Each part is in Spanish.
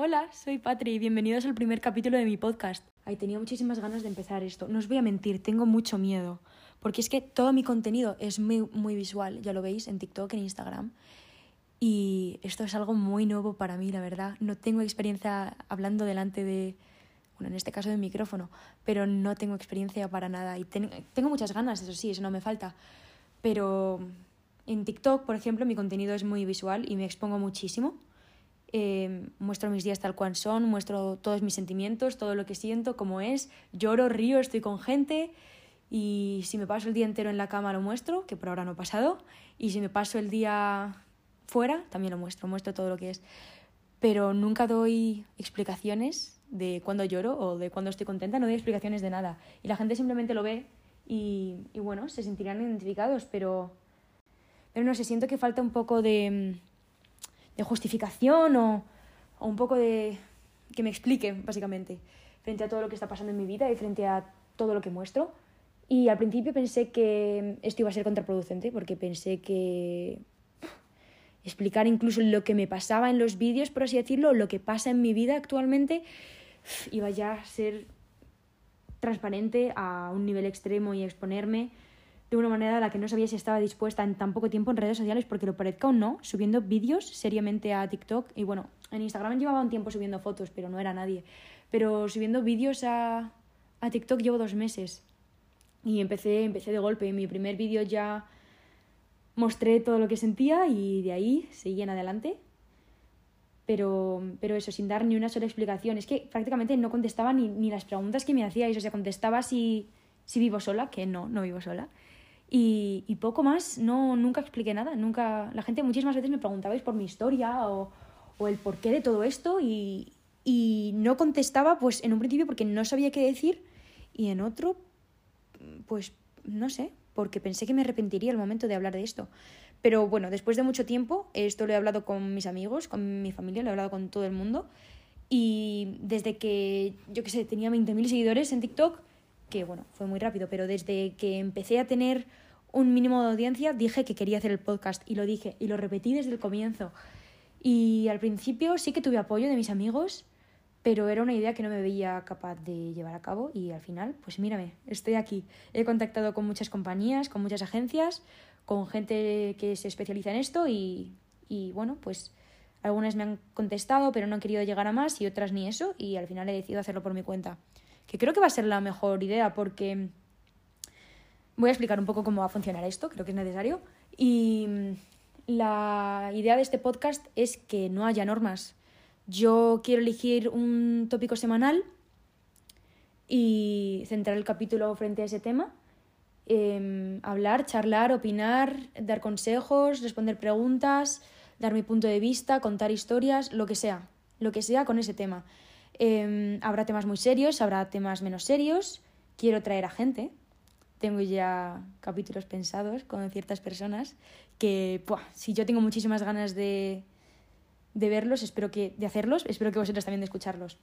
Hola, soy Patri y bienvenidos al primer capítulo de mi podcast. Ay, tenía muchísimas ganas de empezar esto. No os voy a mentir, tengo mucho miedo. Porque es que todo mi contenido es muy, visual, ya lo veis en TikTok, en Instagram. Y esto es algo muy nuevo para mí, la verdad. No tengo experiencia hablando delante de, bueno, en este caso de micrófono, pero no tengo experiencia para nada. Y tengo muchas ganas, eso sí, eso no me falta. Pero en TikTok, por ejemplo, mi contenido es muy visual y me expongo muchísimo. Em, muestro mis días tal cual son, muestro todos mis sentimientos, todo lo que siento, cómo es, lloro, río, estoy con gente y si me paso el día entero en la cama lo muestro, que por ahora no ha pasado, y si me paso el día fuera también lo muestro, muestro todo lo que es. Pero nunca doy explicaciones de cuando lloro o de cuando estoy contenta, no doy explicaciones de nada. Y la gente simplemente lo ve y, y bueno, se sentirán identificados, pero, pero no sé, siento que falta un poco de de justificación o, o un poco de que me explique, básicamente, frente a todo lo que está pasando en mi vida y frente a todo lo que muestro. Y al principio pensé que esto iba a ser contraproducente, porque pensé que explicar incluso lo que me pasaba en los vídeos, por así decirlo, lo que pasa en mi vida actualmente, iba ya a ser transparente a un nivel extremo y exponerme de una manera a la que no sabía si estaba dispuesta en tan poco tiempo en redes sociales, porque lo parezca o no, subiendo vídeos seriamente a TikTok. Y bueno, en Instagram llevaba un tiempo subiendo fotos, pero no era nadie. Pero subiendo vídeos a, a TikTok llevo dos meses. Y empecé, empecé de golpe. En mi primer vídeo ya mostré todo lo que sentía y de ahí seguí en adelante. Pero, pero eso, sin dar ni una sola explicación. Es que prácticamente no contestaba ni, ni las preguntas que me hacíais. O sea, contestaba si, si vivo sola, que no, no vivo sola. Y, y, poco más, no, nunca expliqué nada, nunca... La gente muchísimas veces me preguntabais por mi historia o, o el porqué de todo esto y, y no contestaba pues en un principio porque no sabía qué decir y en otro pues no sé, porque pensé que me arrepentiría el momento de hablar de esto. Pero bueno, después de mucho tiempo, esto lo he hablado con mis amigos, con mi familia, lo he hablado con todo el mundo. Y desde que, yo qué sé, tenía 20.000 seguidores en TikTok, que bueno, fue muy rápido, pero desde que empecé a tener un mínimo de audiencia dije que quería hacer el podcast y lo dije y lo repetí desde el comienzo. Y al principio sí que tuve apoyo de mis amigos, pero era una idea que no me veía capaz de llevar a cabo y al final, pues mírame, estoy aquí. He contactado con muchas compañías, con muchas agencias, con gente que se especializa en esto y, y bueno, pues algunas me han contestado, pero no han querido llegar a más y otras ni eso y al final he decidido hacerlo por mi cuenta que creo que va a ser la mejor idea porque voy a explicar un poco cómo va a funcionar esto, creo que es necesario. Y la idea de este podcast es que no haya normas. Yo quiero elegir un tópico semanal y centrar el capítulo frente a ese tema. Em, hablar, charlar, opinar, dar consejos, responder preguntas, dar mi punto de vista, contar historias, lo que sea, lo que sea con ese tema. Em, habrá temas muy serios, habrá temas menos serios. Quiero traer a gente. Tengo ya capítulos pensados con ciertas personas que, si yo tengo muchísimas ganas de, de verlos, espero que, de hacerlos, espero que vosotros también de escucharlos.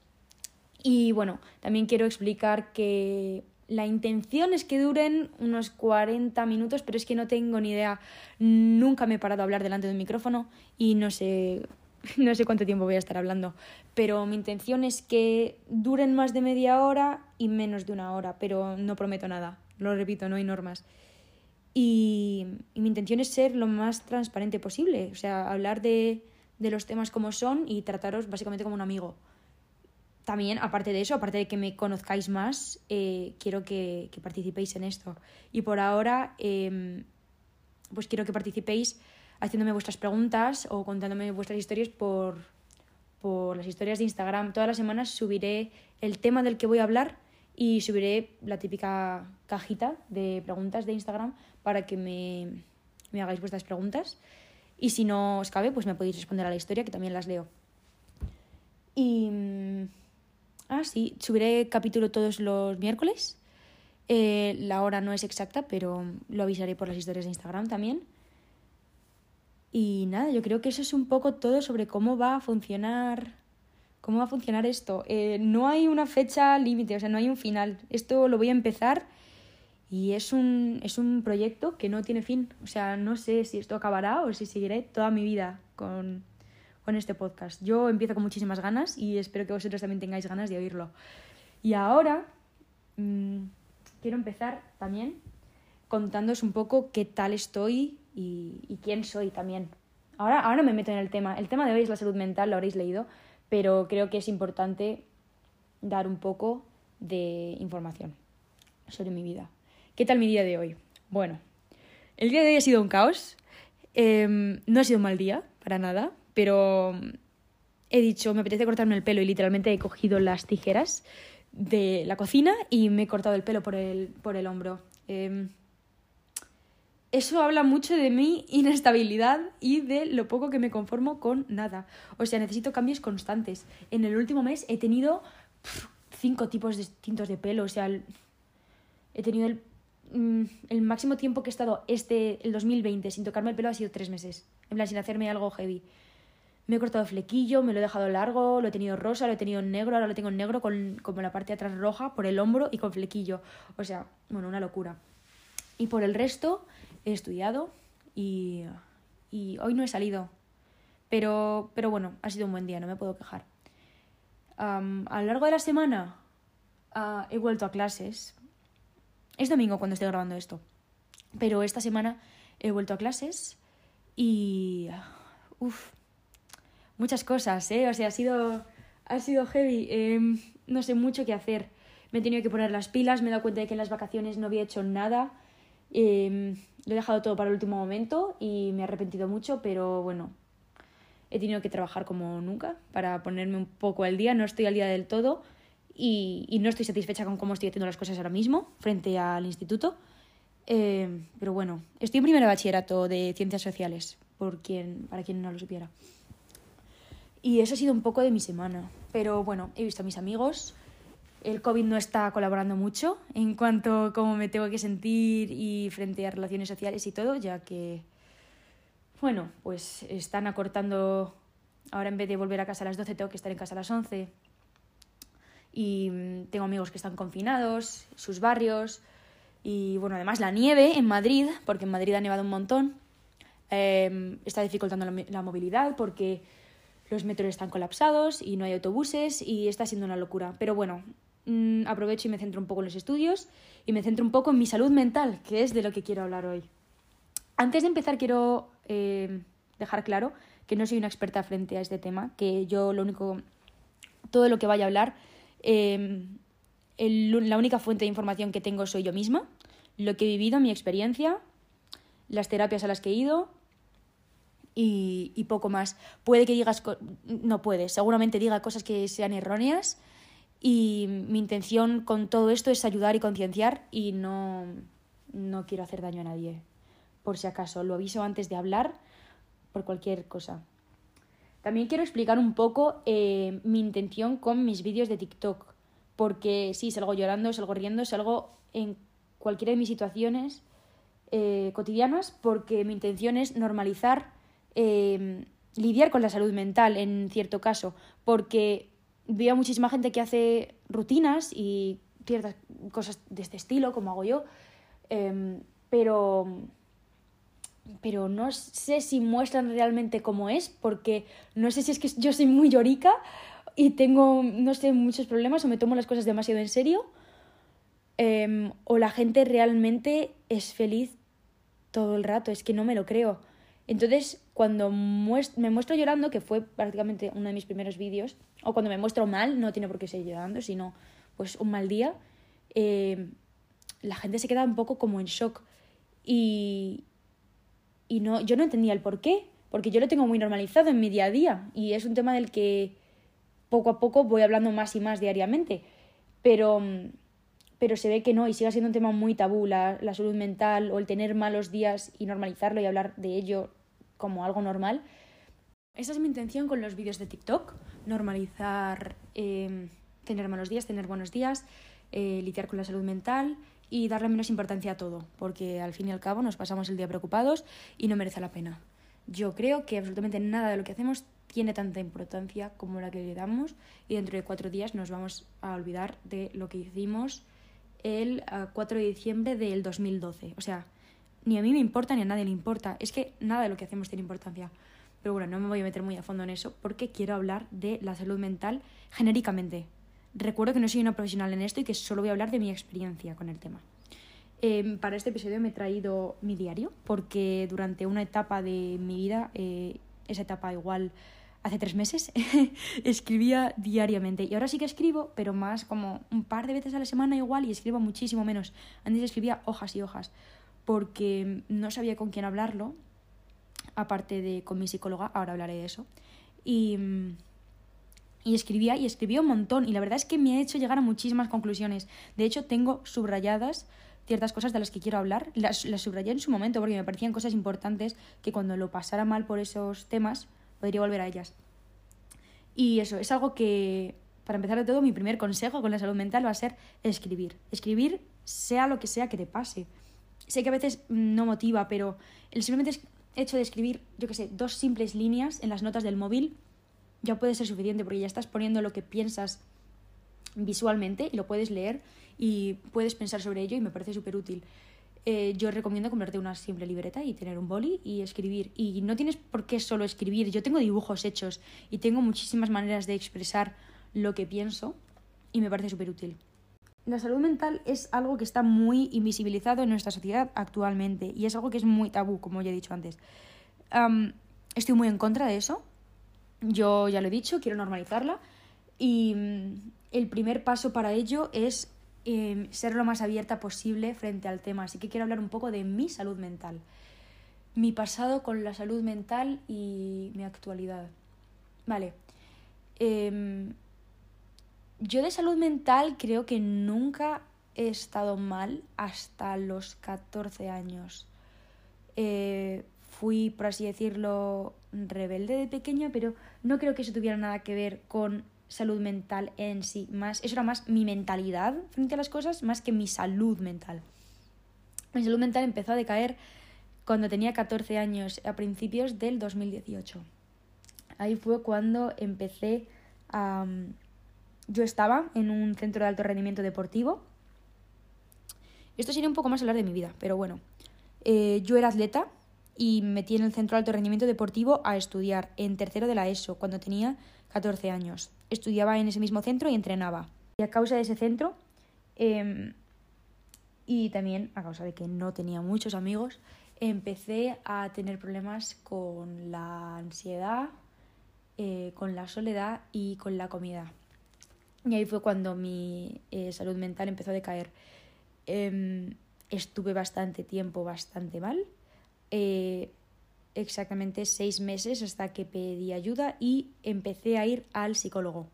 Y bueno, también quiero explicar que la intención es que duren unos 40 minutos, pero es que no tengo ni idea. Nunca me he parado a hablar delante de un micrófono y no sé no sé cuánto tiempo voy a estar hablando, pero mi intención es que duren más de media hora y menos de una hora, pero no prometo nada, lo repito, no hay normas. Y, mi intención es ser lo más transparente posible, o sea, hablar de, de los temas como son y trataros básicamente como un amigo. También, aparte de eso, aparte de que me conozcáis más, eh, quiero que, participéis en esto. Y por ahora, eh, pues quiero que participéis haciéndome vuestras preguntas o contándome vuestras historias por, por las historias de Instagram. Todas las semanas subiré el tema del que voy a hablar y subiré la típica cajita de preguntas de Instagram para que me, me hagáis vuestras preguntas. Y si no os cabe, pues me podéis responder a la historia, que también las leo. Y. Mm, ah, sí, subiré capítulo todos los miércoles. Eh, la hora no es exacta, pero lo avisaré por las historias de Instagram también. Y nada, yo creo que eso es un poco todo sobre cómo va a funcionar, cómo va a funcionar esto. Eh, no hay una fecha límite, o sea, no hay un final. Esto lo voy a empezar y es un, es un proyecto que no tiene fin. O sea, no sé si esto acabará o si seguiré toda mi vida con, con este podcast. Yo empiezo con muchísimas ganas y espero que vosotros también tengáis ganas de oírlo. Y ahora mmm, quiero empezar también contándoos un poco qué tal estoy y, y, quién soy también. Ahora, ahora me meto en el tema. El tema de hoy es la salud mental, lo habréis leído, pero creo que es importante dar un poco de información sobre mi vida. ¿Qué tal mi día de hoy? Bueno, el día de hoy ha sido un caos. Eh, no ha sido un mal día, para nada, pero he dicho, me apetece cortarme el pelo y literalmente he cogido las tijeras de la cocina y me he cortado el pelo por el, por el hombro. Eh, eso habla mucho de mi inestabilidad y de lo poco que me conformo con nada. O sea, necesito cambios constantes. En el último mes he tenido cinco tipos distintos de pelo. O sea, he tenido el, mm, el, máximo tiempo que he estado este, el 2020, sin tocarme el pelo ha sido tres meses. En plan, sin hacerme algo heavy. Me he cortado flequillo, me lo he dejado largo, lo he tenido rosa, lo he tenido negro, ahora lo tengo en negro con como la parte de atrás roja por el hombro y con flequillo. O sea, bueno, una locura. Y por el resto, he estudiado y, y hoy no he salido. Pero, pero bueno, ha sido un buen día, no me puedo quejar. Um, a lo largo de la semana uh, he vuelto a clases. Es domingo cuando estoy grabando esto. Pero esta semana he vuelto a clases y... Uf, muchas cosas, ¿eh? O sea, ha sido, ha sido heavy. Eh, no sé mucho qué hacer. Me he tenido que poner las pilas, me he dado cuenta de que en las vacaciones no había hecho nada. Eh, lo he dejado todo para el último momento y me he arrepentido mucho, pero bueno, he tenido que trabajar como nunca para ponerme un poco al día. No estoy al día del todo y, no estoy satisfecha con cómo estoy haciendo las cosas ahora mismo frente al instituto. Eh, pero bueno, estoy en primer bachillerato de ciencias sociales, por quien, para quien no lo supiera. Y eso ha sido un poco de mi semana. Pero bueno, he visto a mis amigos. El COVID no está colaborando mucho en cuanto a cómo me tengo que sentir y frente a relaciones sociales y todo, ya que, bueno, pues están acortando. Ahora en vez de volver a casa a las 12 tengo que estar en casa a las 11. Y tengo amigos que están confinados, sus barrios. Y bueno, además la nieve en Madrid, porque en Madrid ha nevado un montón, eh, está dificultando la movilidad porque los metros están colapsados y no hay autobuses y está siendo una locura. Pero bueno, mmm, aprovecho y me centro un poco en los estudios y me centro un poco en mi salud mental, que es de lo que quiero hablar hoy. Antes de empezar quiero eh, dejar claro que no soy una experta frente a este tema, que yo lo único, todo lo que vaya a hablar, el, la única fuente de información que tengo soy yo misma, lo que he vivido, mi experiencia, las terapias a las que he ido y, y, poco más. Puede que digas, no puede, seguramente diga cosas que sean erróneas y mi intención con todo esto es ayudar y concienciar y no, no quiero hacer daño a nadie, por si acaso. Lo aviso antes de hablar por cualquier cosa. También quiero explicar un poco eh, mi intención con mis vídeos de TikTok, porque sí, salgo llorando, salgo riendo, salgo en cualquiera de mis situaciones eh, cotidianas, porque mi intención es normalizar eh, lidiar con la salud mental en cierto caso, porque veo muchísima gente que hace rutinas y ciertas cosas de este estilo, como hago yo, eh, pero, pero no sé si muestran realmente cómo es, porque no sé si es que yo soy muy llorica y tengo, no sé, muchos problemas o me tomo las cosas demasiado en serio, eh, o la gente realmente es feliz todo el rato, es que no me lo creo. Entonces, cuando me muestro llorando, que fue prácticamente uno de mis primeros vídeos, o cuando me muestro mal, no tiene por qué ser llorando, sino pues un mal día, eh, la gente se queda un poco como en shock. Y, y no, yo no entendía el por qué, porque yo lo tengo muy normalizado en mi día a día y es un tema del que poco a poco voy hablando más y más diariamente. Pero, pero se ve que no y sigue siendo un tema muy tabú, la, la salud mental o el tener malos días y normalizarlo y hablar de ello como algo normal. Esa es mi intención con los vídeos de TikTok, normalizar eh, tener malos días, tener buenos días, eh, lidiar con la salud mental y darle menos importancia a todo, porque al fin y al cabo nos pasamos el día preocupados y no merece la pena. Yo creo que absolutamente nada de lo que hacemos tiene tanta importancia como la que le damos y dentro de cuatro días nos vamos a olvidar de lo que hicimos el 4 de diciembre del 2012. O sea, ni a mí me importa ni a nadie le importa. Es que nada de lo que hacemos tiene importancia. Pero bueno, no me voy a meter muy a fondo en eso porque quiero hablar de la salud mental genéricamente. Recuerdo que no soy una profesional en esto y que solo voy a hablar de mi experiencia con el tema. Em, para este episodio me he traído mi diario porque durante una etapa de mi vida, eh, esa etapa igual hace tres meses, escribía diariamente. Y ahora sí que escribo, pero más como un par de veces a la semana igual y escribo muchísimo menos. Antes escribía hojas y hojas porque no sabía con quién hablarlo, aparte de con mi psicóloga, ahora hablaré de eso. Y, y escribía y escribía un montón y la verdad es que me ha hecho llegar a muchísimas conclusiones. De hecho, tengo subrayadas ciertas cosas de las que quiero hablar. Las, las subrayé en su momento porque me parecían cosas importantes que cuando lo pasara mal por esos temas podría volver a ellas. Y eso, es algo que, para empezar de todo, mi primer consejo con la salud mental va a ser escribir. Escribir sea lo que sea que te pase. Sé que a veces no motiva, pero el simplemente hecho de escribir, yo qué sé, dos simples líneas en las notas del móvil ya puede ser suficiente porque ya estás poniendo lo que piensas visualmente y lo puedes leer y puedes pensar sobre ello y me parece súper útil. Eh, yo recomiendo comprarte una simple libreta y tener un boli y escribir. Y no tienes por qué solo escribir. Yo tengo dibujos hechos y tengo muchísimas maneras de expresar lo que pienso y me parece súper útil. La salud mental es algo que está muy invisibilizado en nuestra sociedad actualmente y es algo que es muy tabú, como ya he dicho antes. estoy muy en contra de eso. Yo ya lo he dicho, quiero normalizarla y mm, el primer paso para ello es Em, ser lo más abierta posible frente al tema. Así que quiero hablar un poco de mi salud mental, mi pasado con la salud mental y mi actualidad. Vale. Em, yo de salud mental creo que nunca he estado mal hasta los 14 años. Eh, fui, por así decirlo, rebelde de pequeña, pero no creo que eso tuviera nada que ver con salud mental en sí. Más, eso era más mi mentalidad frente a las cosas, más que mi salud mental. Mi salud mental empezó a decaer cuando tenía 14 años, a principios del 2018. Ahí fue cuando empecé a... Yo estaba en un centro de alto rendimiento deportivo. Esto sería un poco más hablar de mi vida, pero bueno. Eh, yo era atleta y me metí en el centro de alto rendimiento deportivo a estudiar en tercero de la ESO, cuando tenía 14 años. Estudiaba en ese mismo centro y entrenaba. Y a causa de ese centro, em, y también a causa de que no tenía muchos amigos, empecé a tener problemas con la ansiedad, eh, con la soledad y con la comida. Y ahí fue cuando mi eh, salud mental empezó a decaer. Em, estuve bastante tiempo bastante mal. Exactamente seis meses hasta que pedí ayuda y empecé a ir al psicólogo.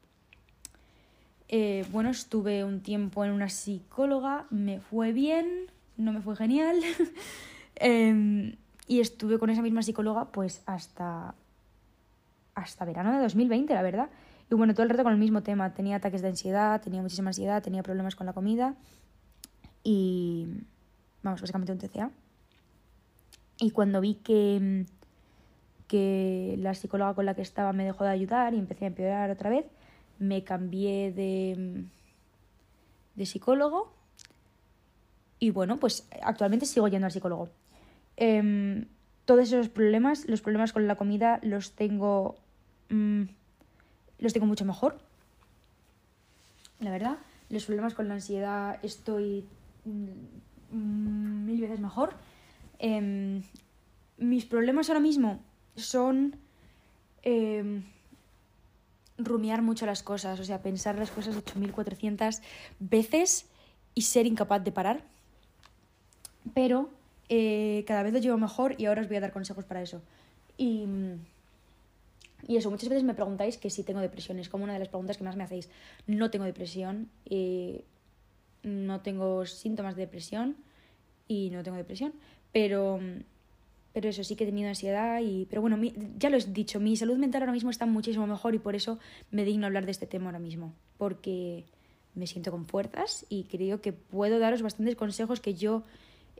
Eh, bueno, estuve un tiempo en una psicóloga, me fue bien, no me fue genial. Em, y estuve con esa misma psicóloga pues hasta, hasta verano de 2020, la verdad. Y bueno, todo el rato con el mismo tema. Tenía ataques de ansiedad, tenía muchísima ansiedad, tenía problemas con la comida y, vamos, básicamente un TCA. Y cuando vi que, que la psicóloga con la que estaba me dejó de ayudar y empecé a empeorar otra vez, me cambié de, de psicólogo y bueno, pues actualmente sigo yendo al psicólogo. Em, todos esos problemas, los problemas con la comida, los tengo, mm, los tengo mucho mejor. La verdad, los problemas con la ansiedad estoy mm, mil veces mejor. Em, mis problemas ahora mismo son em, rumiar mucho las cosas, o sea, pensar las cosas 8.400 veces y ser incapaz de parar. Pero eh, cada vez lo llevo mejor y ahora os voy a dar consejos para eso. Y, y eso, muchas veces me preguntáis que si tengo depresión, es como una de las preguntas que más me hacéis. No tengo depresión, eh, no tengo síntomas de depresión y no tengo depresión, pero, pero eso sí que he tenido ansiedad y... Pero bueno, ya lo he dicho, mi salud mental ahora mismo está muchísimo mejor y por eso me digno hablar de este tema ahora mismo. Porque me siento con fuerzas y creo que puedo daros bastantes consejos que yo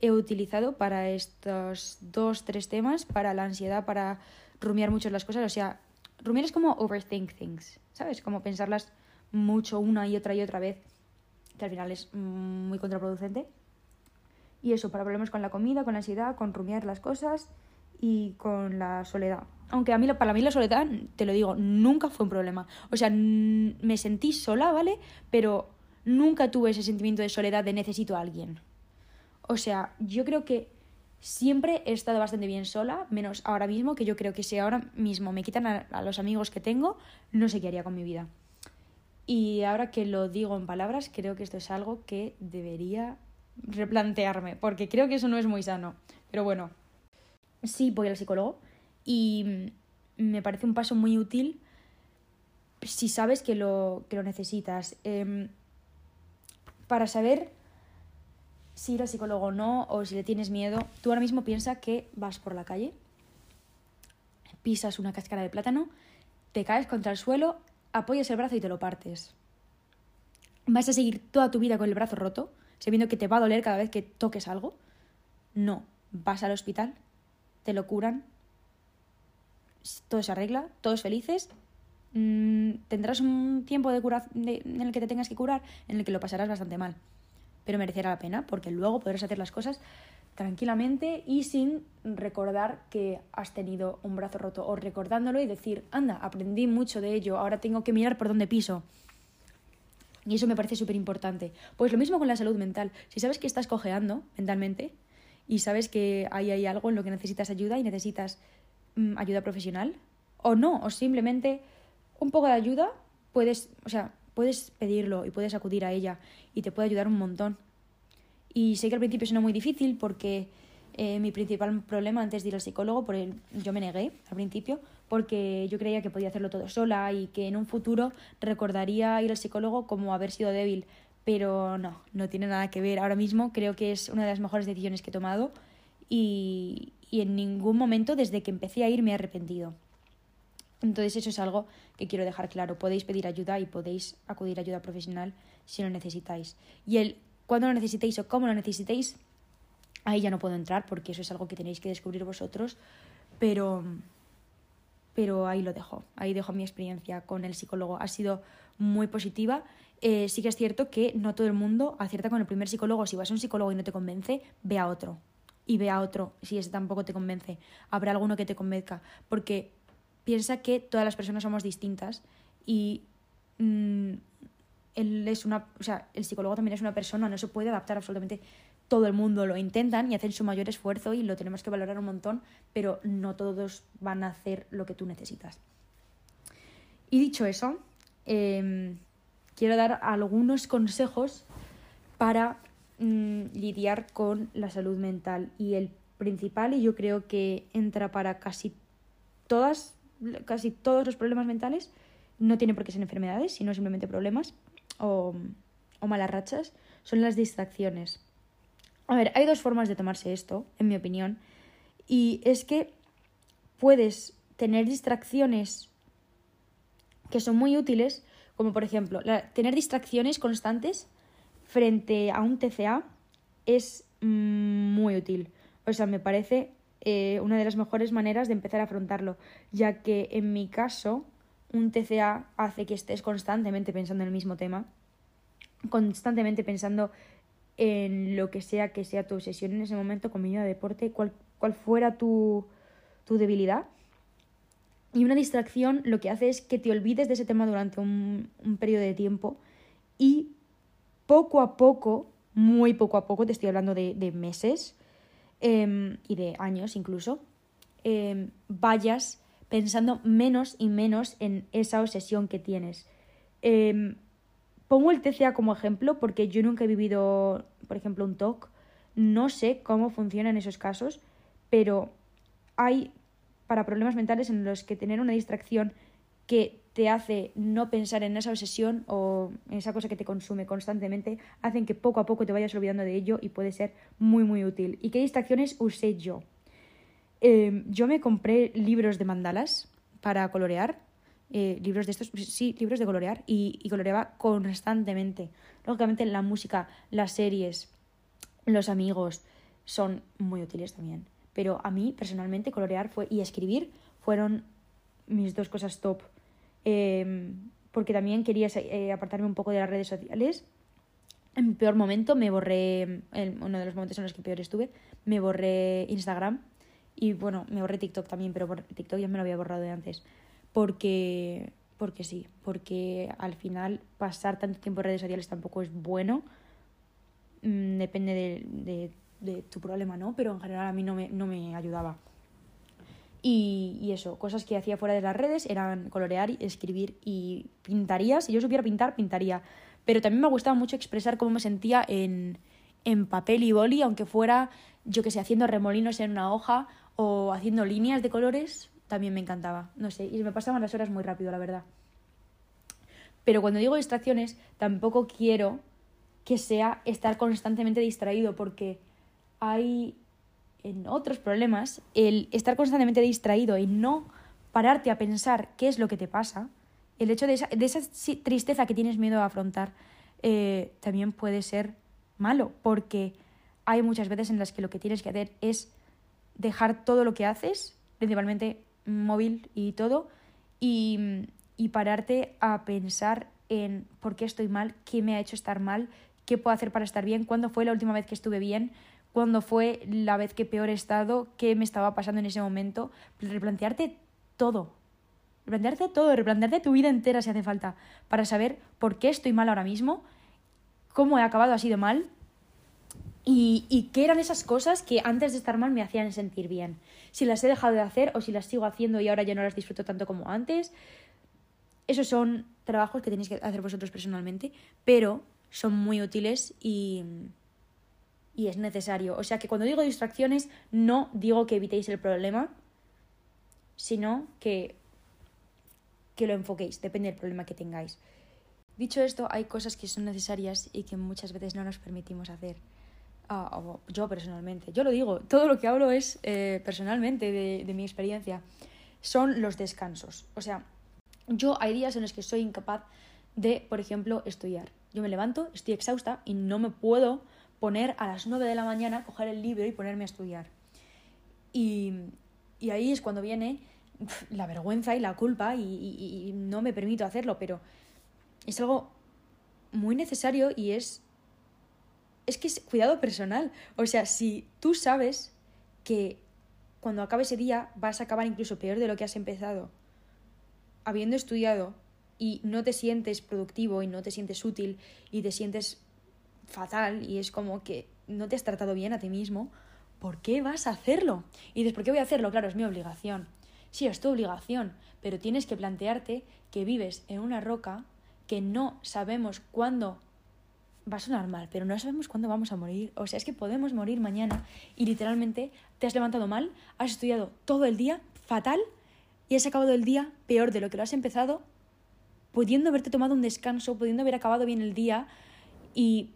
he utilizado para estos dos, tres temas, para la ansiedad, para rumiar mucho las cosas. O sea, rumiar es como overthink things, ¿sabes? Como pensarlas mucho una y otra y otra vez, que al final es muy contraproducente. Y eso, para problemas con la comida, con la ansiedad, con rumiar las cosas y con la soledad. Aunque a mí, para mí la soledad, te lo digo, nunca fue un problema. O sea, me sentí sola, ¿vale? Pero nunca tuve ese sentimiento de soledad de necesito a alguien. O sea, yo creo que siempre he estado bastante bien sola, menos ahora mismo, que yo creo que si ahora mismo me quitan a, los amigos que tengo, no sé qué haría con mi vida. Y ahora que lo digo en palabras, creo que esto es algo que debería replantearme, porque creo que eso no es muy sano. Pero bueno, sí voy al psicólogo y me parece un paso muy útil si sabes que lo, que lo necesitas. Em, para saber si ir al psicólogo o no, o si le tienes miedo, tú ahora mismo piensa que vas por la calle, pisas una cáscara de plátano, te caes contra el suelo, apoyas el brazo y te lo partes. ¿Vas a seguir toda tu vida con el brazo roto, sabiendo que te va a doler cada vez que toques algo? No, vas al hospital, te lo curan, todo se arregla, todos felices. Mm, tendrás un tiempo de cura en el que te tengas que curar, en el que lo pasarás bastante mal. Pero merecerá la pena, porque luego podrás hacer las cosas tranquilamente y sin recordar que has tenido un brazo roto o recordándolo y decir, anda, aprendí mucho de ello, ahora tengo que mirar por dónde piso. Y eso me parece súper importante. Pues lo mismo con la salud mental. Si sabes que estás cojeando mentalmente y sabes que ahí hay algo en lo que necesitas ayuda y necesitas Mm, ayuda profesional o no, o simplemente un poco de ayuda puedes, o sea, puedes pedirlo y puedes acudir a ella y te puede ayudar un montón. Y sé que al principio suena muy difícil porque eh, mi principal problema antes de ir al psicólogo, por el, yo me negué al principio porque yo creía que podía hacerlo todo sola y que en un futuro recordaría ir al psicólogo como haber sido débil, pero no, no tiene nada que ver. Ahora mismo creo que es una de las mejores decisiones que he tomado y, y en ningún momento desde que empecé a ir me he arrepentido. Entonces eso es algo que quiero dejar claro. Podéis pedir ayuda y podéis acudir a ayuda profesional si lo necesitáis. Y el cuándo lo necesitéis o cómo lo necesitéis, ahí ya no puedo entrar porque eso es algo que tenéis que descubrir vosotros. Pero, pero ahí lo dejo. Ahí dejo mi experiencia con el psicólogo. Ha sido muy positiva. Eh, sí que es cierto que no todo el mundo acierta con el primer psicólogo. Si vas a un psicólogo y no te convence, ve a otro y ve a otro si ese tampoco te convence. Habrá alguno que te convenzca, porque piensa que todas las personas somos distintas y mm, él es una, o sea, el psicólogo también es una persona, no se puede adaptar absolutamente todo el mundo lo intentan y hacen su mayor esfuerzo y lo tenemos que valorar un montón, pero no todos van a hacer lo que tú necesitas. Y dicho eso, em, quiero dar algunos consejos para Mm, lidiar con la salud mental y el principal y yo creo que entra para casi todas casi todos los problemas mentales no tienen por qué ser enfermedades sino simplemente problemas o malas rachas son las distracciones a ver hay dos formas de tomarse esto en mi opinión y es que puedes tener distracciones que son muy útiles como por ejemplo tener distracciones constantes frente a un TCA es muy útil. O sea, me parece eh, una de las mejores maneras de empezar a afrontarlo, ya que en mi caso un TCA hace que estés constantemente pensando en el mismo tema, constantemente pensando en lo que sea que sea tu obsesión en ese momento, comida, deporte, cual, cual fuera tu, tu debilidad. Y una distracción lo que hace es que te olvides de ese tema durante un, un periodo de tiempo y poco a poco, muy poco a poco, te estoy hablando de, meses em, y de años incluso, em, vayas pensando menos y menos en esa obsesión que tienes. Em, pongo el TCA como ejemplo porque yo nunca he vivido, por ejemplo, un TOC. No sé cómo funciona en esos casos, pero hay para problemas mentales en los que tener una distracción que te hace no pensar en esa obsesión o en esa cosa que te consume constantemente, hacen que poco a poco te vayas olvidando de ello y puede ser muy muy útil. ¿Y qué distracciones usé yo? Em, yo me compré libros de mandalas para colorear, eh, libros de estos, sí, libros de colorear y, coloreaba constantemente. Lógicamente la música, las series, los amigos son muy útiles también. Pero a mí personalmente colorear fue y escribir fueron mis dos cosas top Em, porque también quería eh, apartarme un poco de las redes sociales. En mi peor momento me borré, uno de los momentos en los que peor estuve, me borré Instagram Y bueno, me borré TikTok también, pero TikTok ya me lo había borrado de antes. Porque, porque sí, porque al final pasar tanto tiempo en redes sociales tampoco es bueno. Mm, depende de, de, de, tu problema, ¿no? Pero en general a mí no me, no me ayudaba. Y, y, eso, cosas que hacía fuera de las redes eran colorear, escribir y pintaría. Si yo supiera pintar, pintaría. Pero también me gustaba mucho expresar cómo me sentía en, en papel y boli, aunque fuera, yo que sé, haciendo remolinos en una hoja o haciendo líneas de colores, también me encantaba. No sé, y me pasaban las horas muy rápido, la verdad. Pero cuando digo distracciones, tampoco quiero que sea estar constantemente distraído, porque hay en otros problemas el estar constantemente distraído y no pararte a pensar qué es lo que te pasa, el hecho de esa, de esa tristeza que tienes miedo a afrontar, eh, también puede ser malo, porque hay muchas veces en las que lo que tienes que hacer es dejar todo lo que haces, principalmente móvil y todo, y, y pararte a pensar en por qué estoy mal, qué me ha hecho estar mal, qué puedo hacer para estar bien, cuándo fue la última vez que estuve bien, cuándo fue la vez que peor he estado, qué me estaba pasando en ese momento, replantearte todo, replantearte todo, replantearte tu vida entera si hace falta, para saber por qué estoy mal ahora mismo, cómo he acabado así de mal y, qué eran esas cosas que antes de estar mal me hacían sentir bien. Si las he dejado de hacer o si las sigo haciendo y ahora ya no las disfruto tanto como antes. Esos son trabajos que tenéis que hacer vosotros personalmente, pero son muy útiles y, y es necesario. O sea que cuando digo distracciones, no digo que evitéis el problema, sino que, que lo enfoquéis, depende del problema que tengáis. Dicho esto, hay cosas que son necesarias y que muchas veces no nos permitimos hacer. Ah, yo personalmente, yo lo digo, todo lo que hablo es eh, personalmente de, de mi experiencia. Son los descansos. O sea, yo hay días en los que soy incapaz de, por ejemplo, estudiar. Yo me levanto, estoy exhausta y no me puedo poner a las 9 de la mañana, coger el libro y ponerme a estudiar. Y, y ahí es cuando viene la vergüenza y la culpa y, y, y, no me permito hacerlo, pero es algo muy necesario y es... Es que es cuidado personal. O sea, si tú sabes que cuando acabe ese día vas a acabar incluso peor de lo que has empezado, habiendo estudiado y no te sientes productivo y no te sientes útil y te sientes fatal y es como que no te has tratado bien a ti mismo, ¿por qué vas a hacerlo? Y dices, ¿por qué voy a hacerlo? Claro, es mi obligación. Sí, es tu obligación, pero tienes que plantearte que vives en una roca que no sabemos cuándo va a sonar mal, pero no sabemos cuándo vamos a morir. O sea, es que podemos morir mañana y literalmente te has levantado mal, has estudiado todo el día fatal y has acabado el día peor de lo que lo has empezado, pudiendo haberte tomado un descanso, pudiendo haber acabado bien el día y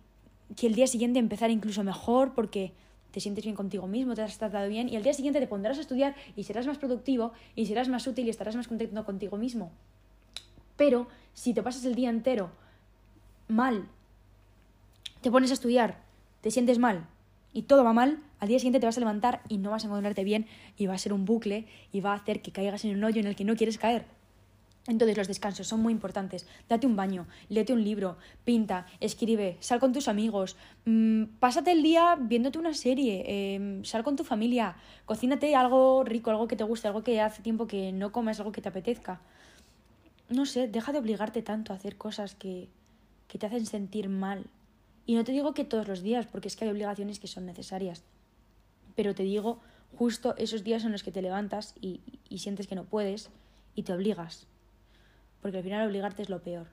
que el día siguiente empezar incluso mejor porque te sientes bien contigo mismo, te has tratado bien y al día siguiente te pondrás a estudiar y serás más productivo y serás más útil y estarás más contento contigo mismo. Pero si te pasas el día entero mal, te pones a estudiar, te sientes mal y todo va mal, al día siguiente te vas a levantar y no vas a encontrarte bien y va a ser un bucle y va a hacer que caigas en un hoyo en el que no quieres caer. Entonces los descansos son muy importantes. Date un baño, léete un libro, pinta, escribe, sal con tus amigos, mmm, pásate el día viéndote una serie, eh, sal con tu familia, cocínate algo rico, algo que te guste, algo que hace tiempo que no comes, algo que te apetezca. No sé, deja de obligarte tanto a hacer cosas que, que te hacen sentir mal. Y no te digo que todos los días, porque es que hay obligaciones que son necesarias. Pero te digo justo esos días en los que te levantas y, y sientes que no puedes y te obligas porque al final obligarte es lo peor.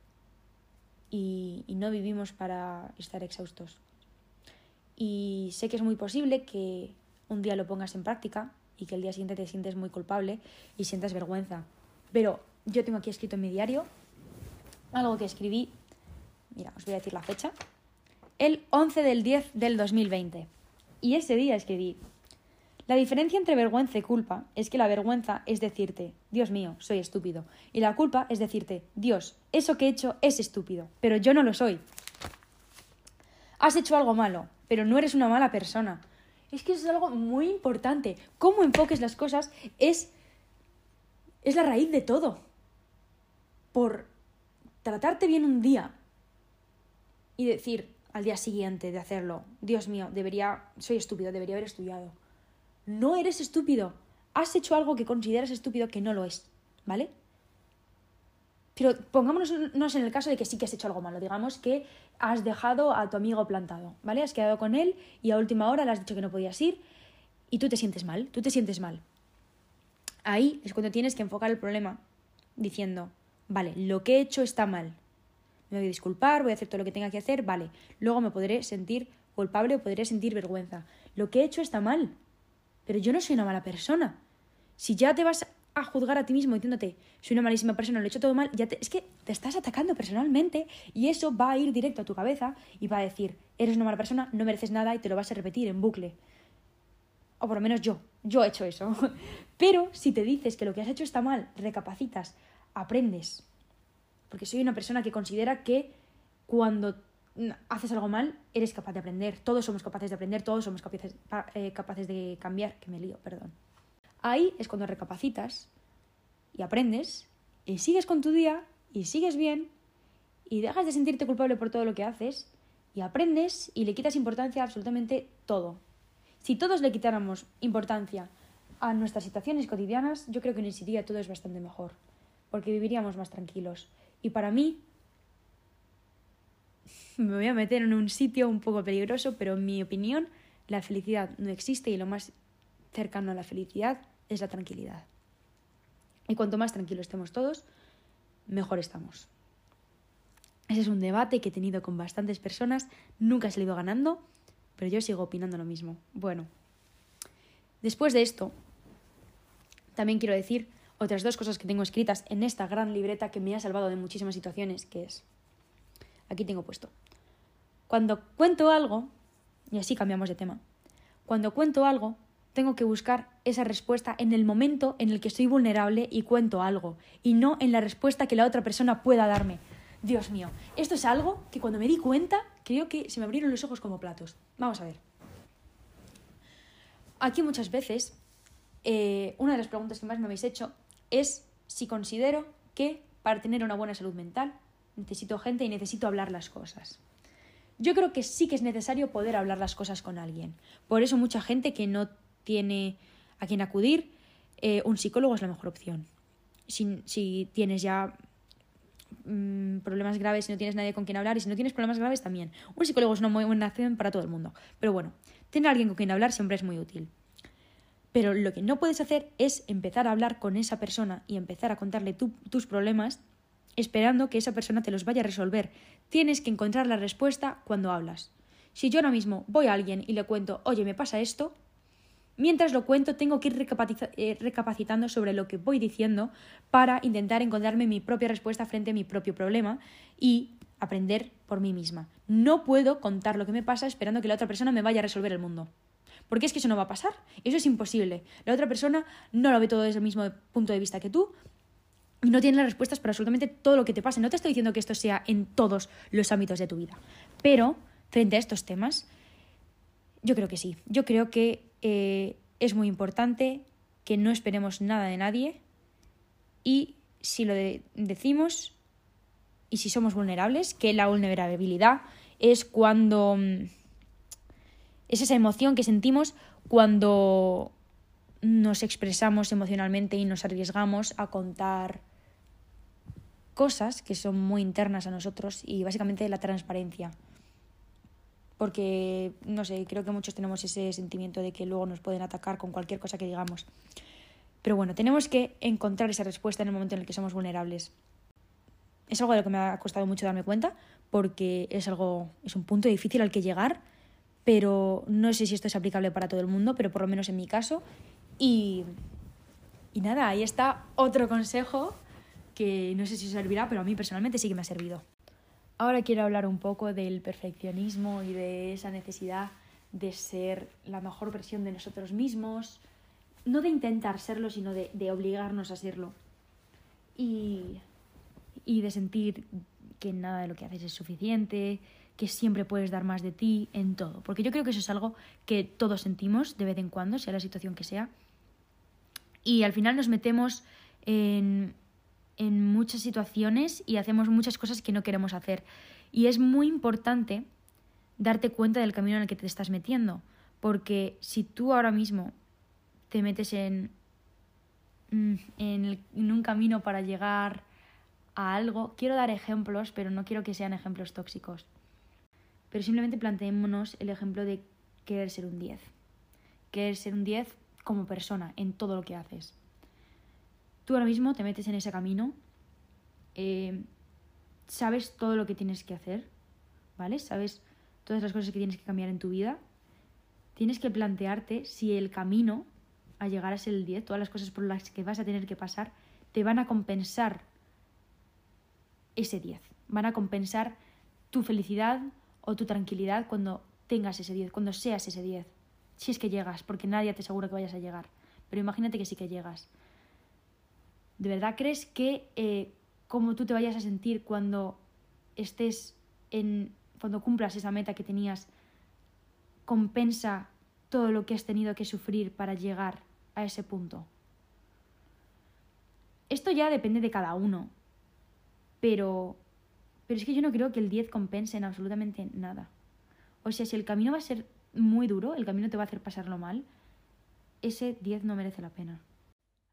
Y, y, no vivimos para estar exhaustos. Y sé que es muy posible que un día lo pongas en práctica y que el día siguiente te sientes muy culpable y sientas vergüenza. Pero yo tengo aquí escrito en mi diario algo que escribí, mira, os voy a decir la fecha, el 11 del 10 del 2020. Y ese día escribí, la diferencia entre vergüenza y culpa es que la vergüenza es decirte, Dios mío, soy estúpido. Y la culpa es decirte, Dios, eso que he hecho es estúpido, pero yo no lo soy. Has hecho algo malo, pero no eres una mala persona. Es que eso es algo muy importante. Cómo enfoques las cosas es, es la raíz de todo. Por tratarte bien un día y decir al día siguiente de hacerlo, Dios mío, debería, soy estúpido, debería haber estudiado no eres estúpido. has hecho algo que consideras estúpido que no lo es, ¿vale? Pero pongámonos en el caso de que sí que has hecho algo malo. Digamos que has dejado a tu amigo plantado, ¿vale? Has quedado con él y a última hora le has dicho que no podías ir y tú te sientes mal, tú te sientes mal. Ahí es cuando tienes que enfocar el problema diciendo, vale, lo que he hecho está mal. Me voy a disculpar, voy a hacer todo lo que tenga que hacer, vale. Luego me podré sentir culpable o podré sentir vergüenza. Lo que he hecho está mal. Pero yo no soy una mala persona. Si ya te vas a juzgar a ti mismo diciéndote, soy una malísima persona, lo he hecho todo mal, ya es que te estás atacando personalmente y eso va a ir directo a tu cabeza y va a decir, eres una mala persona, no mereces nada y te lo vas a repetir en bucle. O por lo menos yo, yo he hecho eso. Pero si te dices que lo que has hecho está mal, recapacitas, aprendes. Porque soy una persona que considera que cuando haces algo mal, eres capaz de aprender. Todos somos capaces de aprender, todos somos capaces, eh, capaces de cambiar. Que me lío, perdón. Ahí es cuando recapacitas y aprendes y sigues con tu día y sigues bien y dejas de sentirte culpable por todo lo que haces y aprendes y le quitas importancia a absolutamente todo. Si todos le quitáramos importancia a nuestras situaciones cotidianas, yo creo que en ese día todo es bastante mejor, porque viviríamos más tranquilos. Y para mí, me voy a meter en un sitio un poco peligroso, pero en mi opinión, la felicidad no existe y lo más cercano a la felicidad es la tranquilidad. Y cuanto más tranquilos estemos todos, mejor estamos. Ese es un debate que he tenido con bastantes personas, nunca he salido ganando, pero yo sigo opinando lo mismo. Bueno, después de esto, también quiero decir otras dos cosas que tengo escritas en esta gran libreta que me ha salvado de muchísimas situaciones, que es, aquí tengo puesto, cuando cuento algo, y así cambiamos de tema, cuando cuento algo, tengo que buscar esa respuesta en el momento en el que estoy vulnerable y cuento algo, y no en la respuesta que la otra persona pueda darme. Dios mío, esto es algo que cuando me di cuenta, creo que se me abrieron los ojos como platos. Vamos a ver. Aquí muchas veces, eh, una de las preguntas que más me habéis hecho es si considero que para tener una buena salud mental necesito gente y necesito hablar las cosas. Yo creo que sí que es necesario poder hablar las cosas con alguien. Por eso mucha gente que no tiene a quien acudir, eh, un psicólogo es la mejor opción. Si, si tienes ya mm, problemas graves, si no tienes nadie con quien hablar y si no tienes problemas graves también. Un psicólogo es una muy buena opción para todo el mundo. Pero bueno, tener a alguien con quien hablar siempre es muy útil. Pero lo que no puedes hacer es empezar a hablar con esa persona y empezar a contarle tus problemas esperando que esa persona te los vaya a resolver. Tienes que encontrar la respuesta cuando hablas. Si yo ahora mismo voy a alguien y le cuento, oye, me pasa esto, Mientras lo cuento, tengo que ir eh, recapacitando sobre lo que voy diciendo para intentar encontrarme mi propia respuesta frente a mi propio problema y aprender por mí misma. No puedo contar lo que me pasa esperando que la otra persona me vaya a resolver el mundo. Porque es que eso no va a pasar. Eso es imposible. La otra persona no lo ve todo desde el mismo punto de vista que tú y no tiene las respuestas para absolutamente todo lo que te pase. No te estoy diciendo que esto sea en todos los ámbitos de tu vida. Pero, frente a estos temas, yo creo que sí. Yo creo que eh, es muy importante que no esperemos nada de nadie y si lo decimos y si somos vulnerables, que la vulnerabilidad es cuando mm, es esa emoción que sentimos cuando nos expresamos emocionalmente y nos arriesgamos a contar cosas que son muy internas a nosotros y básicamente la transparencia porque, no sé, creo que muchos tenemos ese sentimiento de que luego nos pueden atacar con cualquier cosa que digamos. Pero bueno, tenemos que encontrar esa respuesta en el momento en el que somos vulnerables. Es algo de lo que me ha costado mucho darme cuenta, porque es algo, es un punto difícil al que llegar, pero no sé si esto es aplicable para todo el mundo, pero por lo menos en mi caso. Y, y nada, ahí está otro consejo que no sé si servirá, pero a mí personalmente sí que me ha servido. Ahora quiero hablar un poco del perfeccionismo y de esa necesidad de ser la mejor versión de nosotros mismos, no de intentar serlo, sino de, obligarnos a serlo. Y, y de sentir que nada de lo que haces es suficiente, que siempre puedes dar más de ti en todo. Porque yo creo que eso es algo que todos sentimos de vez en cuando, sea la situación que sea. Y al final nos metemos en, en muchas situaciones y hacemos muchas cosas que no queremos hacer. Y es muy importante darte cuenta del camino en el que te estás metiendo, porque si tú ahora mismo te metes en mm, en, en un camino para llegar a algo, quiero dar ejemplos, pero no quiero que sean ejemplos tóxicos. Pero simplemente planteémonos el ejemplo de querer ser un 10. Querer ser un 10 como persona, en todo lo que haces. Tú ahora mismo te metes en ese camino, eh, sabes todo lo que tienes que hacer, ¿vale? Sabes todas las cosas que tienes que cambiar en tu vida. Tienes que plantearte si el camino a llegar a ser el 10, todas las cosas por las que vas a tener que pasar, te van a compensar ese 10. Van a compensar tu felicidad o tu tranquilidad cuando tengas ese 10, cuando seas ese 10. Si es que llegas, porque nadie te asegura que vayas a llegar. Pero imagínate que sí que llegas. ¿De verdad crees que eh, cómo tú te vayas a sentir cuando estés en. cuando cumplas esa meta que tenías, compensa todo lo que has tenido que sufrir para llegar a ese punto? Esto ya depende de cada uno. Pero, pero es que yo no creo que el 10 compense en absolutamente nada. O sea, si el camino va a ser muy duro, el camino te va a hacer pasarlo mal, ese 10 no merece la pena.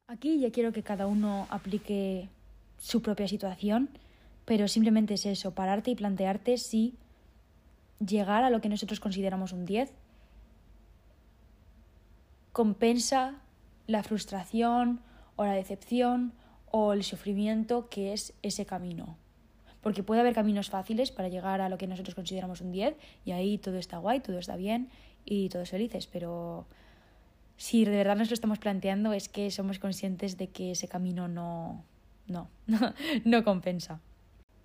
Aquí ya quiero que cada uno aplique su propia situación, pero simplemente es eso, pararte y plantearte si llegar a lo que nosotros consideramos un 10 compensa la frustración o la decepción o el sufrimiento que es ese camino. Porque puede haber caminos fáciles para llegar a lo que nosotros consideramos un 10 y ahí todo está guay, todo está bien y todos felices, pero si de verdad nos lo estamos planteando es que somos conscientes de que ese camino no, no, no, compensa.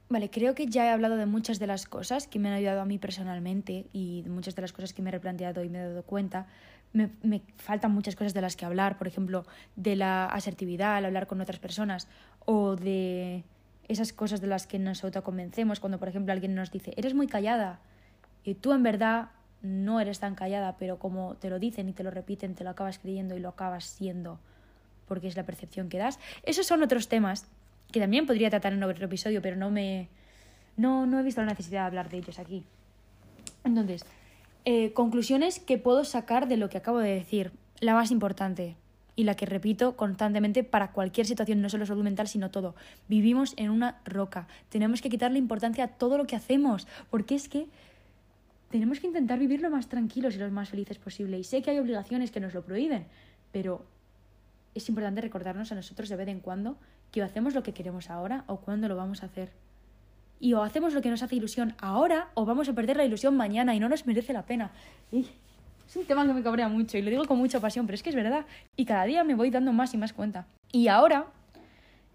Vale, creo que ya he hablado de muchas de las cosas que me han ayudado a mí personalmente y de muchas de las cosas que me he replanteado y me he dado cuenta, me, me, faltan muchas cosas de las que hablar, por ejemplo, de la asertividad al hablar con otras personas o de esas cosas de las que nos autoconvencemos cuando, por ejemplo, alguien nos dice, eres muy callada y tú en verdad no eres tan callada, pero como te lo dicen y te lo repiten, te lo acabas creyendo y lo acabas siendo porque es la percepción que das. Esos son otros temas que también podría tratar en otro episodio, pero no me... No, no he visto la necesidad de hablar de ellos aquí. Entonces, eh, conclusiones que puedo sacar de lo que acabo de decir. La más importante y la que repito constantemente para cualquier situación, no solo salud mental, sino todo. Vivimos en una roca. Tenemos que quitarle importancia a todo lo que hacemos, porque es que tenemos que intentar vivir lo más tranquilos y lo más felices posible. Y sé que hay obligaciones que nos lo prohíben, pero es importante recordarnos a nosotros de vez en cuando que o hacemos lo que queremos ahora o cuándo lo vamos a hacer. Y o hacemos lo que nos hace ilusión ahora o vamos a perder la ilusión mañana y no nos merece la pena. Es un tema que me cabrea mucho y lo digo con mucha pasión, pero es que es verdad. Y cada día me voy dando más y más cuenta. Y ahora,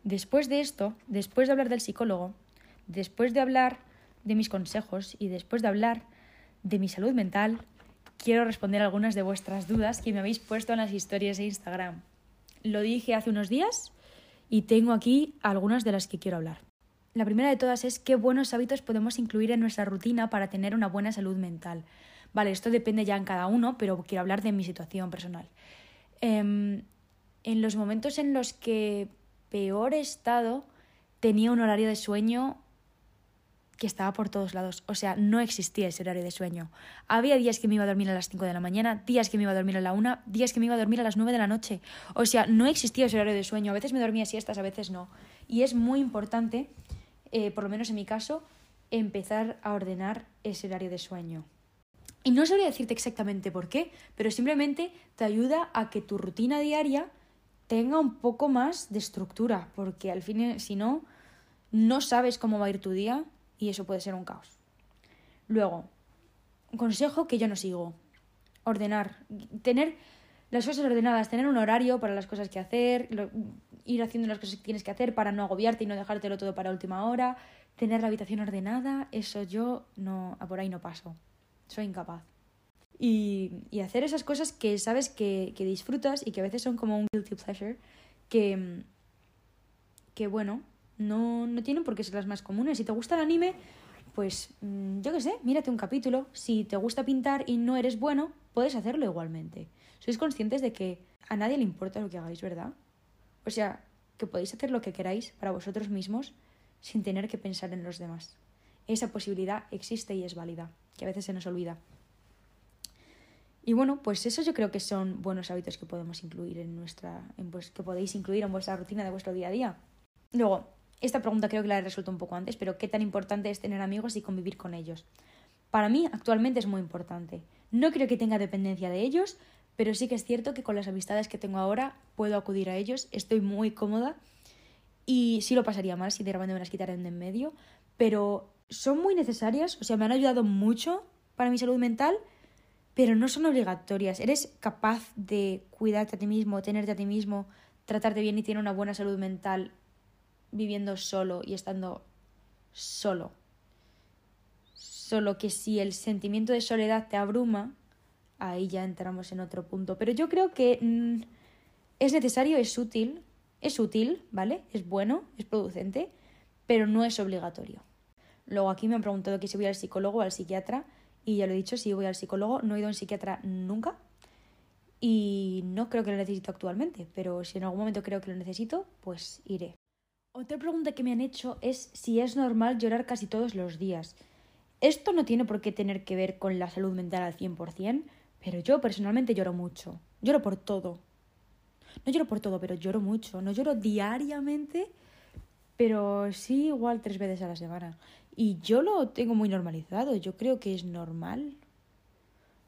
después de esto, después de hablar del psicólogo, después de hablar de mis consejos y después de hablar de mi salud mental, quiero responder algunas de vuestras dudas que me habéis puesto en las historias de Instagram. Lo dije hace unos días y tengo aquí algunas de las que quiero hablar. La primera de todas es qué buenos hábitos podemos incluir en nuestra rutina para tener una buena salud mental. Vale, esto depende ya en cada uno, pero quiero hablar de mi situación personal. Em, en los momentos en los que peor he estado, tenía un horario de sueño que estaba por todos lados. O sea, no existía ese horario de sueño. Había días que me iba a dormir a las 5 de la mañana, días que me iba a dormir a la 1, días que me iba a dormir a las 9 de la noche. O sea, no existía ese horario de sueño. A veces me dormía siestas, a veces no. Y es muy importante eh, por lo menos en mi caso, empezar a ordenar ese horario de sueño. Y no sabría decirte exactamente por qué, pero simplemente te ayuda a que tu rutina diaria tenga un poco más de estructura, porque al fin, si no, no sabes cómo va a ir tu día y eso puede ser un caos. Luego, un consejo que yo no sigo. Ordenar. Tener las cosas ordenadas, tener un horario para las cosas que hacer, ir haciendo las cosas que tienes que hacer para no agobiarte y no dejártelo todo para última hora, tener la habitación ordenada, eso yo no, por ahí no paso, soy incapaz. Y, y hacer esas cosas que sabes que, que, disfrutas y que a veces son como un guilty pleasure, que, que bueno, no, no tienen por qué ser las más comunes. Si te gusta el anime, pues mm, yo qué sé, mírate un capítulo. Si te gusta pintar y no eres bueno, puedes hacerlo igualmente. Sois conscientes de que a nadie le importa lo que hagáis, ¿verdad? O sea, que podéis hacer lo que queráis para vosotros mismos sin tener que pensar en los demás. Esa posibilidad existe y es válida, que a veces se nos olvida. Y bueno, pues eso yo creo que son buenos hábitos que podemos incluir en nuestra, en, pues, que podéis incluir en vuestra rutina de vuestro día a día. Luego, esta pregunta creo que la he resuelto un poco antes, pero ¿qué tan importante es tener amigos y convivir con ellos? Para mí actualmente es muy importante. No creo que tenga dependencia de ellos, pero sí que es cierto que con las amistades que tengo ahora puedo acudir a ellos, estoy muy cómoda y sí lo pasaría mal si de repente me las quitaran de en medio, pero son muy necesarias, o sea, me han ayudado mucho para mi salud mental, pero no son obligatorias. Eres capaz de cuidarte a ti mismo, tenerte a ti mismo, tratarte bien y tener una buena salud mental viviendo solo y estando solo. Solo que si el sentimiento de soledad te abruma, ahí ya entramos en otro punto. Pero yo creo que mm, es necesario, es útil, es útil, ¿vale? Es bueno, es producente, pero no es obligatorio. Luego aquí me han preguntado que si voy al psicólogo o al psiquiatra y ya lo he dicho, si voy al psicólogo, no he ido a un psiquiatra nunca y no creo que lo necesito actualmente, pero si en algún momento creo que lo necesito, pues iré. Otra pregunta que me han hecho es si es normal llorar casi todos los días. Esto no tiene por qué tener que ver con la salud mental al 100%, pero yo personalmente lloro mucho. Lloro por todo. No lloro por todo, pero lloro mucho. No lloro diariamente, pero sí igual tres veces a la semana. Y yo lo tengo muy normalizado. Yo creo que es normal.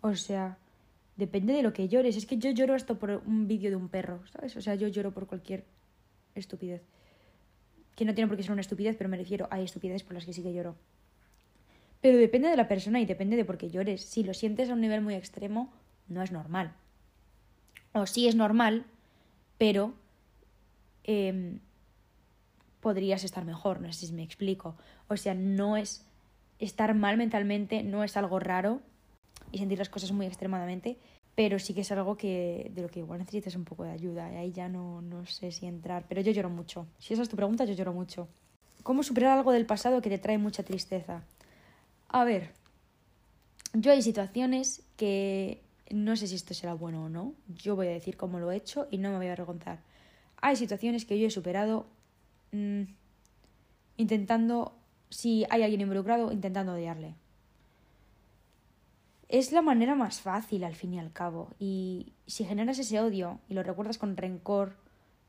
O sea, depende de lo que llores. Es que yo lloro hasta por un vídeo de un perro, ¿sabes? O sea, yo lloro por cualquier estupidez. Que no tiene por qué ser una estupidez, pero me refiero a estupidez por las que sí que lloro. Pero depende de la persona y depende de por qué llores. Si lo sientes a un nivel muy extremo, no es normal. O sí es normal, pero em, podrías estar mejor, no sé si me explico. O sea, no es estar mal mentalmente, no es algo raro y sentir las cosas muy extremadamente, pero sí que es algo que de lo que igual necesitas un poco de ayuda y ahí ya no, no sé si entrar, pero yo lloro mucho. Si esa es tu pregunta, yo lloro mucho. ¿Cómo superar algo del pasado que te trae mucha tristeza? A ver, yo hay situaciones que no sé si esto será bueno o no. Yo voy a decir cómo lo he hecho y no me voy a avergonzar. Hay situaciones que yo he superado mmm, intentando, si hay alguien involucrado, intentando odiarle. Es la manera más fácil al fin y al cabo. Y si generas ese odio y lo recuerdas con rencor,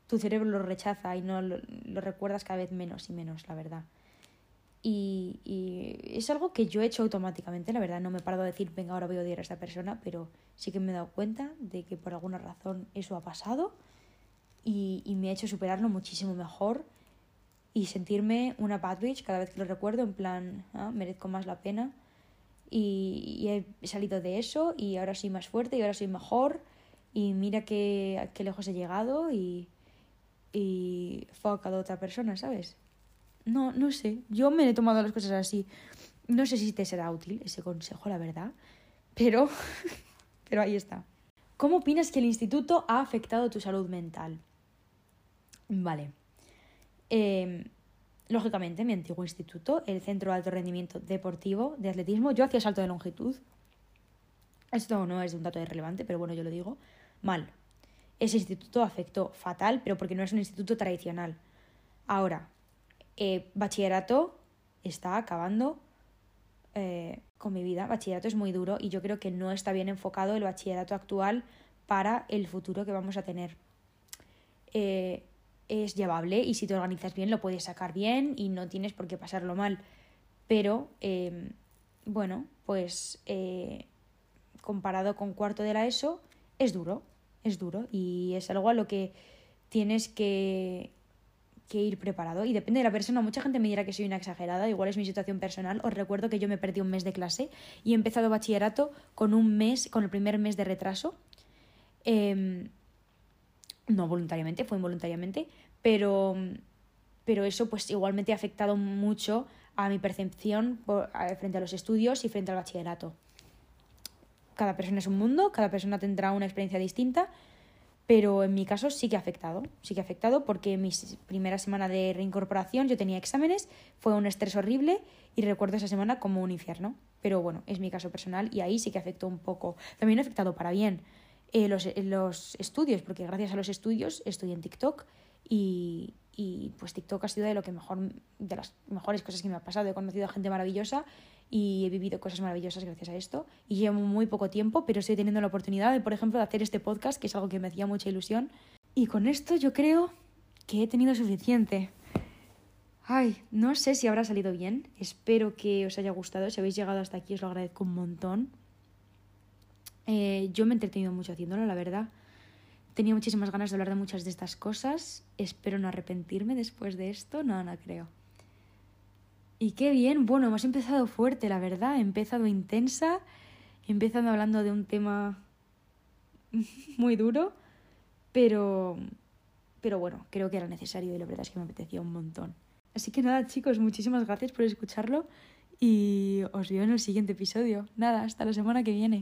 tu cerebro lo rechaza y no lo, lo recuerdas cada vez menos y menos, la verdad. Y, es algo que yo he hecho automáticamente, la verdad, no me he parado a decir, venga, ahora voy a odiar a esta persona, pero sí que me he dado cuenta de que por alguna razón eso ha pasado y, me ha hecho superarlo muchísimo mejor y sentirme una bad bitch cada vez que lo recuerdo, en plan, ah, merezco más la pena. Y, he salido de eso y ahora soy más fuerte y ahora soy mejor y mira qué, qué lejos he llegado y, y fuck a otra persona, ¿sabes? No, no sé. Yo me he tomado las cosas así. No sé si te será útil ese consejo, la verdad. Pero, pero ahí está. ¿Cómo opinas que el instituto ha afectado tu salud mental? Vale. Em, lógicamente, mi antiguo instituto, el Centro de Alto Rendimiento Deportivo de Atletismo, yo hacía salto de longitud. Esto no es un dato irrelevante, pero bueno, yo lo digo. Mal. Ese instituto afectó fatal, pero porque no es un instituto tradicional. Ahora, eh, bachillerato está acabando eh, con mi vida. Bachillerato es muy duro y yo creo que no está bien enfocado el bachillerato actual para el futuro que vamos a tener. Eh, es llevable y si te organizas bien lo puedes sacar bien y no tienes por qué pasarlo mal. Pero, em, bueno, pues comparado con cuarto de la ESO, es duro, es duro y es algo a lo que tienes que, que ir preparado y depende de la persona. Mucha gente me dirá que soy una exagerada, igual es mi situación personal. Os recuerdo que yo me perdí un mes de clase y he empezado bachillerato con un mes, con el primer mes de retraso. Em, no voluntariamente, fue involuntariamente, pero, pero eso pues igualmente ha afectado mucho a mi percepción frente a los estudios y frente al bachillerato. Cada persona es un mundo, cada persona tendrá una experiencia distinta pero en mi caso sí que ha afectado, sí que ha afectado porque mi primera semana de reincorporación yo tenía exámenes, fue un estrés horrible y recuerdo esa semana como un infierno. Pero bueno, es mi caso personal y ahí sí que afectó un poco. También ha afectado para bien eh, los, los, estudios, porque gracias a los estudios estoy en TikTok y, y pues TikTok ha sido de lo que mejor, de las mejores cosas que me ha pasado. He conocido a gente maravillosa y he vivido cosas maravillosas gracias a esto. Y llevo muy poco tiempo, pero estoy teniendo la oportunidad de, por ejemplo, de hacer este podcast, que es algo que me hacía mucha ilusión. Y con esto yo creo que he tenido suficiente. Ay, no sé si habrá salido bien. Espero que os haya gustado. Si habéis llegado hasta aquí os lo agradezco un montón. Eh, yo me he entretenido mucho haciéndolo, la verdad. Tenía muchísimas ganas de hablar de muchas de estas cosas. Espero no arrepentirme después de esto. No, no creo. Y qué bien. Bueno, hemos empezado fuerte, la verdad. He empezado intensa. Empezando hablando de un tema muy duro. Pero, pero bueno, creo que era necesario y la verdad es que me apetecía un montón. Así que nada, chicos, muchísimas gracias por escucharlo y os veo en el siguiente episodio. Nada, hasta la semana que viene.